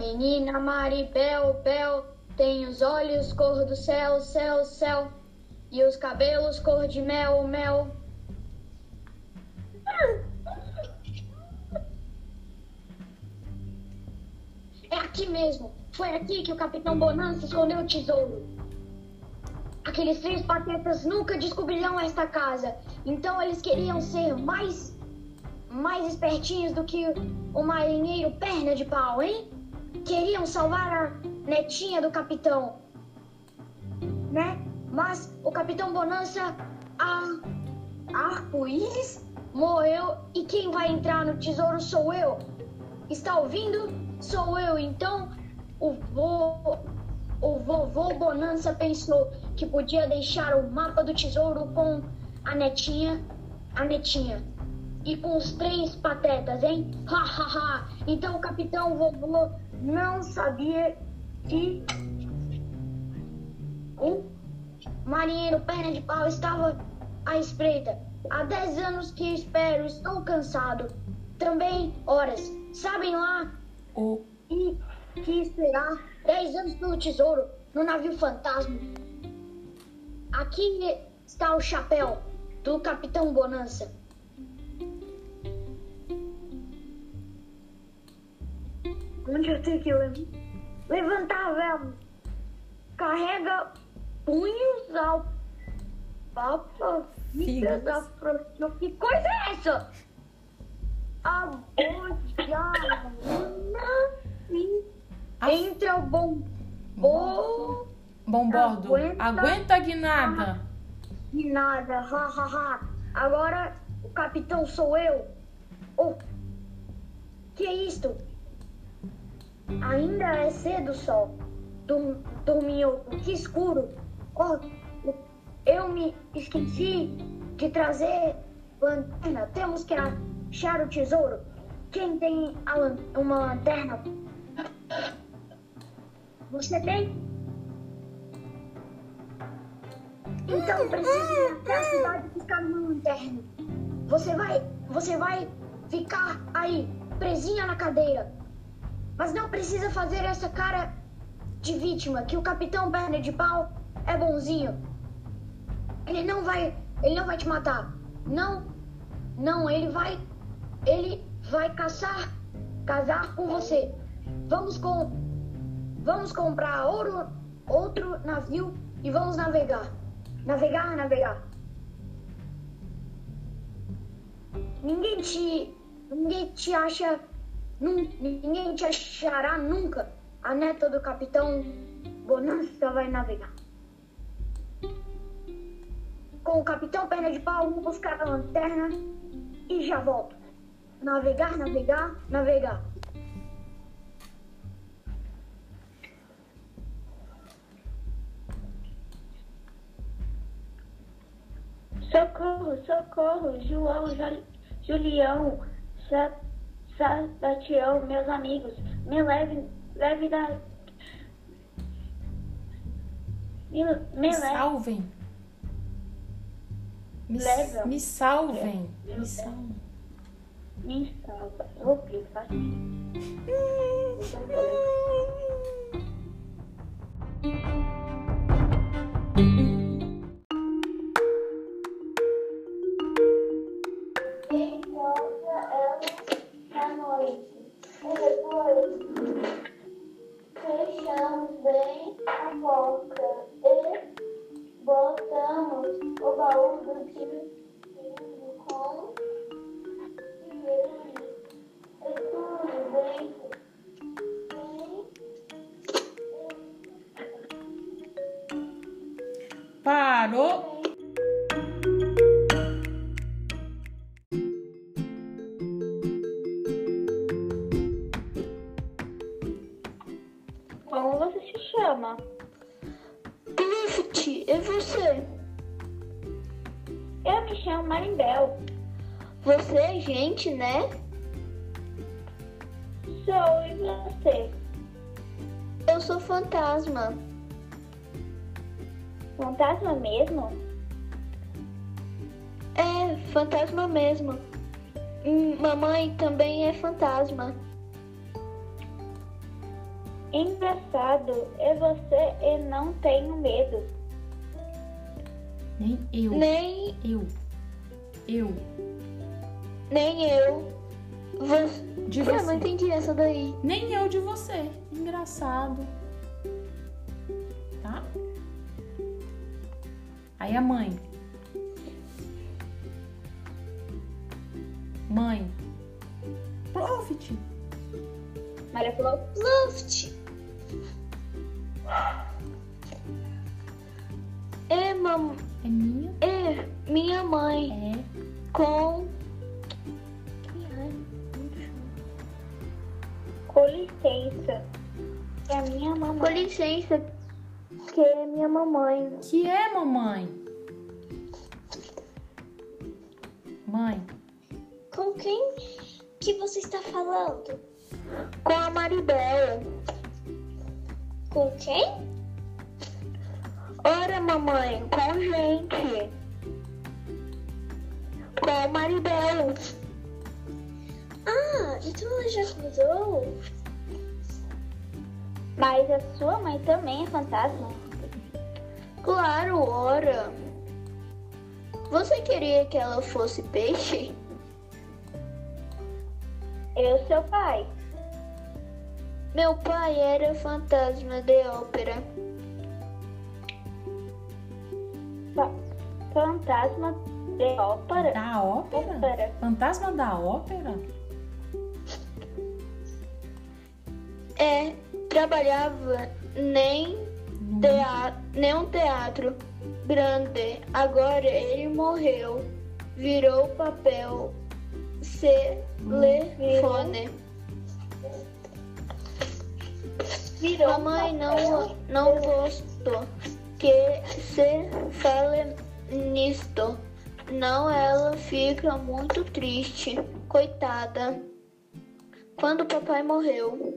menina Maribel, Bel, tem os olhos cor do céu, céu, céu, e os cabelos cor de mel, mel. É aqui mesmo. Foi aqui que o Capitão Bonança escondeu o tesouro. Aqueles três patetas nunca descobrirão esta casa. Então eles queriam ser mais mais espertinhos do que o marinheiro perna de pau, hein? Queriam salvar a netinha do capitão, né? Mas o capitão Bonança, a arco-íris, morreu e quem vai entrar no tesouro sou eu. Está ouvindo? Sou eu. Então o vô, o vovô Bonança pensou que podia deixar o mapa do tesouro com a netinha, a netinha. E com os três patetas, hein? Ha, ha, ha. Então o capitão vovô não sabia que o marinheiro perna de pau estava à espreita. Há dez anos que espero, estou cansado. Também horas. Sabem lá? O... E que esperar dez anos pelo tesouro no navio fantasma. Aqui está o chapéu do Capitão Bonança. Onde eu tenho que levantar? Carrega punhos ao papa. Que coisa é essa? A bojana entra o bom. Bom. Bom bordo. Aguenta, aguenta guinada. Guinada, ha, ha, ha. Agora o capitão sou eu. Oh, que é isto? Ainda é cedo, sol. Dormiu, que escuro. Oh, eu me esqueci de trazer lanterna. Temos que achar o tesouro. Quem tem lan uma lanterna? Você tem? Então precisa ir até a cidade buscar uma lanterna. Você vai, você vai ficar aí, presinha na cadeira. Mas não precisa fazer essa cara de vítima, que o capitão perna de pau é bonzinho. Ele não vai, ele não vai te matar. Não, não, ele vai, ele vai caçar, casar com você. Vamos com, vamos comprar ouro, outro navio e vamos navegar. Navegar, navegar. Ninguém te, ninguém te acha ninguém te achará nunca. A neta do capitão Bonança vai navegar. Com o capitão Perna de Pau, vou buscar a lanterna e já volto. Navegar, navegar, navegar. Socorro, socorro, João, Julião, Sebastião, meus amigos, me leve, leve da. Me, me, me salvem. Me, leva. me salvem. Me salvem. Me salva. Vou clicar. Parou. Como você se chama? Clift, e você? Eu me chamo Marimbel. Você é gente, né? Sou, e você? Eu sou fantasma. Fantasma mesmo? É, fantasma mesmo. Hum, mamãe também é fantasma. Engraçado é você e não tenho medo. Nem eu. Nem, Eu. Eu. nem eu. Você... De Eu não você. entendi essa daí. Nem eu de você. Engraçado. Aí a mãe. Mãe. Profit. Maria falou, Luft. É, mam... É minha. é minha mãe É. com. com licença. É a minha Com mamãe. licença, que é minha mamãe. Que é, mamãe? Mãe. Com quem que você está falando? Com a Maribel. Com quem? Ora, mamãe, com gente. Com a Maribel. Ah, então ela já cruzou? Mas a sua mãe também é fantasma. Claro, ora. Você queria que ela fosse peixe? Eu, seu pai. Meu pai era fantasma de ópera. Fa- Fantasma de ópera. Da ópera? Ópera. Fantasma da ópera? É, trabalhava nem, No- tea nem um teatro grande. Agora ele morreu. Virou papel telefone. Virou Mamãe não, não gostou que se fale nisto. Não, ela fica muito triste. Coitada. Quando o papai morreu.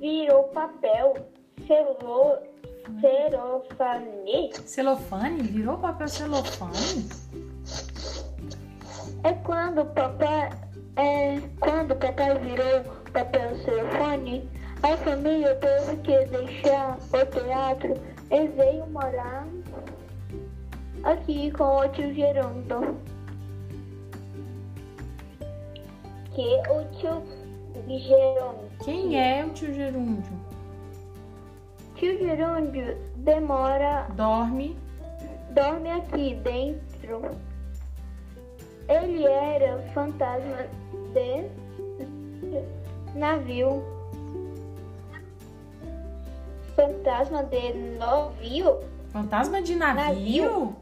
Virou papel. Celo... Cerofane. Celofane? Virou papel celofane? É quando o papai é quando o papai virou papel telefone, a família teve que deixar o teatro e veio morar aqui com o tio Gerondo. Que o tio Jerônimo. Quem é o tio Gerúndio? Tio Gerúndio demora, Dorme. dorme aqui dentro. Ele era fantasma de navio. Fantasma de navio? Fantasma de navio?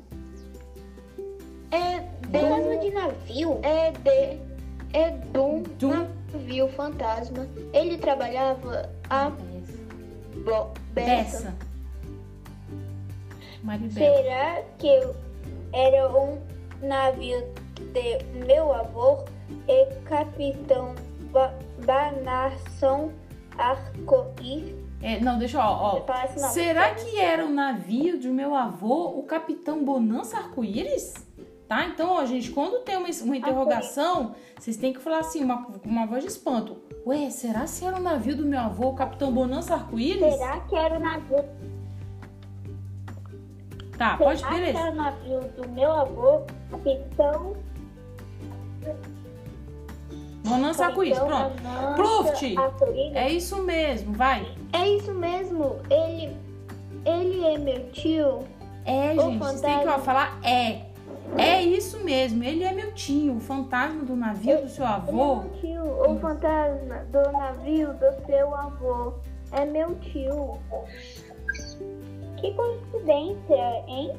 É Fantasma de de navio? é de é do Do- navio fantasma. Ele trabalhava a bo- beça. Será que era um navio de meu avô e capitão ba Banarson Arco-Íris? É, não, deixa eu, ó. ó. Será que era o navio de meu avô, o Capitão Bonança Arco-Íris? Tá? Então, ó, gente, quando tem uma, uma interrogação, vocês têm que falar assim, uma, com uma voz de espanto. Ué, será se era o navio do meu avô, o Capitão Bonança Arco-Íris? Será que era o navio? Tá, pode, será que beleza. era o navio do meu avô, capitão? Bonança Arco-Íris, pronto. Pluft. É isso mesmo, vai. É isso mesmo. Ele ele é meu tio. É, gente, vocês têm que ó, falar é. É isso mesmo, ele é meu tio, o fantasma do navio do seu Ele é avô. meu tio, o fantasma do navio do seu avô. É meu tio. Que coincidência, hein?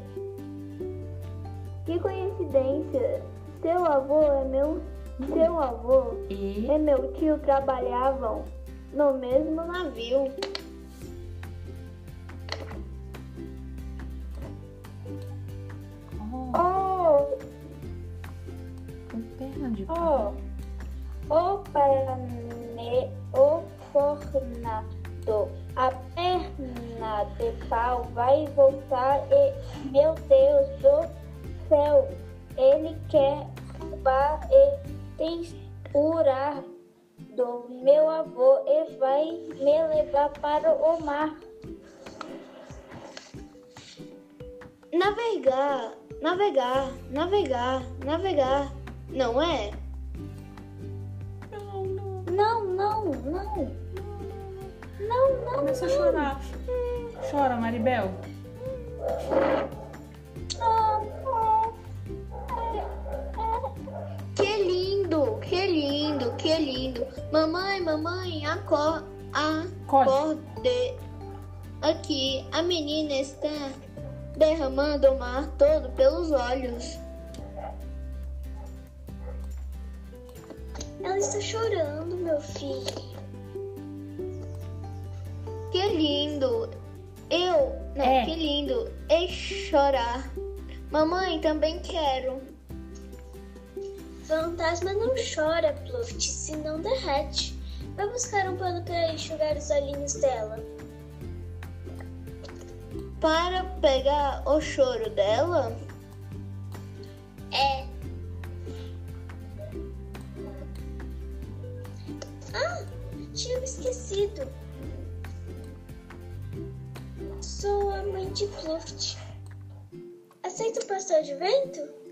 Que coincidência. Seu avô é meu seu avô E e meu tio trabalhavam no mesmo navio. Perna de oh, pau. o pane, o fornado, a perna de pau vai voltar e, meu Deus do céu, ele quer roubar e tensurar do meu avô e vai me levar para o mar. Navegar, navegar, navegar, navegar, não é? Não, não. Não, não, não. Não, não. Começa a chorar. Chora, Maribel. Que lindo, que lindo, que lindo. Mamãe, mamãe, acor Acorde. acorde. Aqui, a menina está derramando o mar todo pelos olhos. Ela está chorando, meu filho. Que lindo. Eu, não, É. que lindo. E chorar. Mamãe, também quero. Fantasma não chora, Pluft, se não derrete. Vai buscar um pano para enxugar os olhinhos dela. Para pegar o choro dela, esquecido. Sou a mãe de Pluft. Aceita o pastel de vento?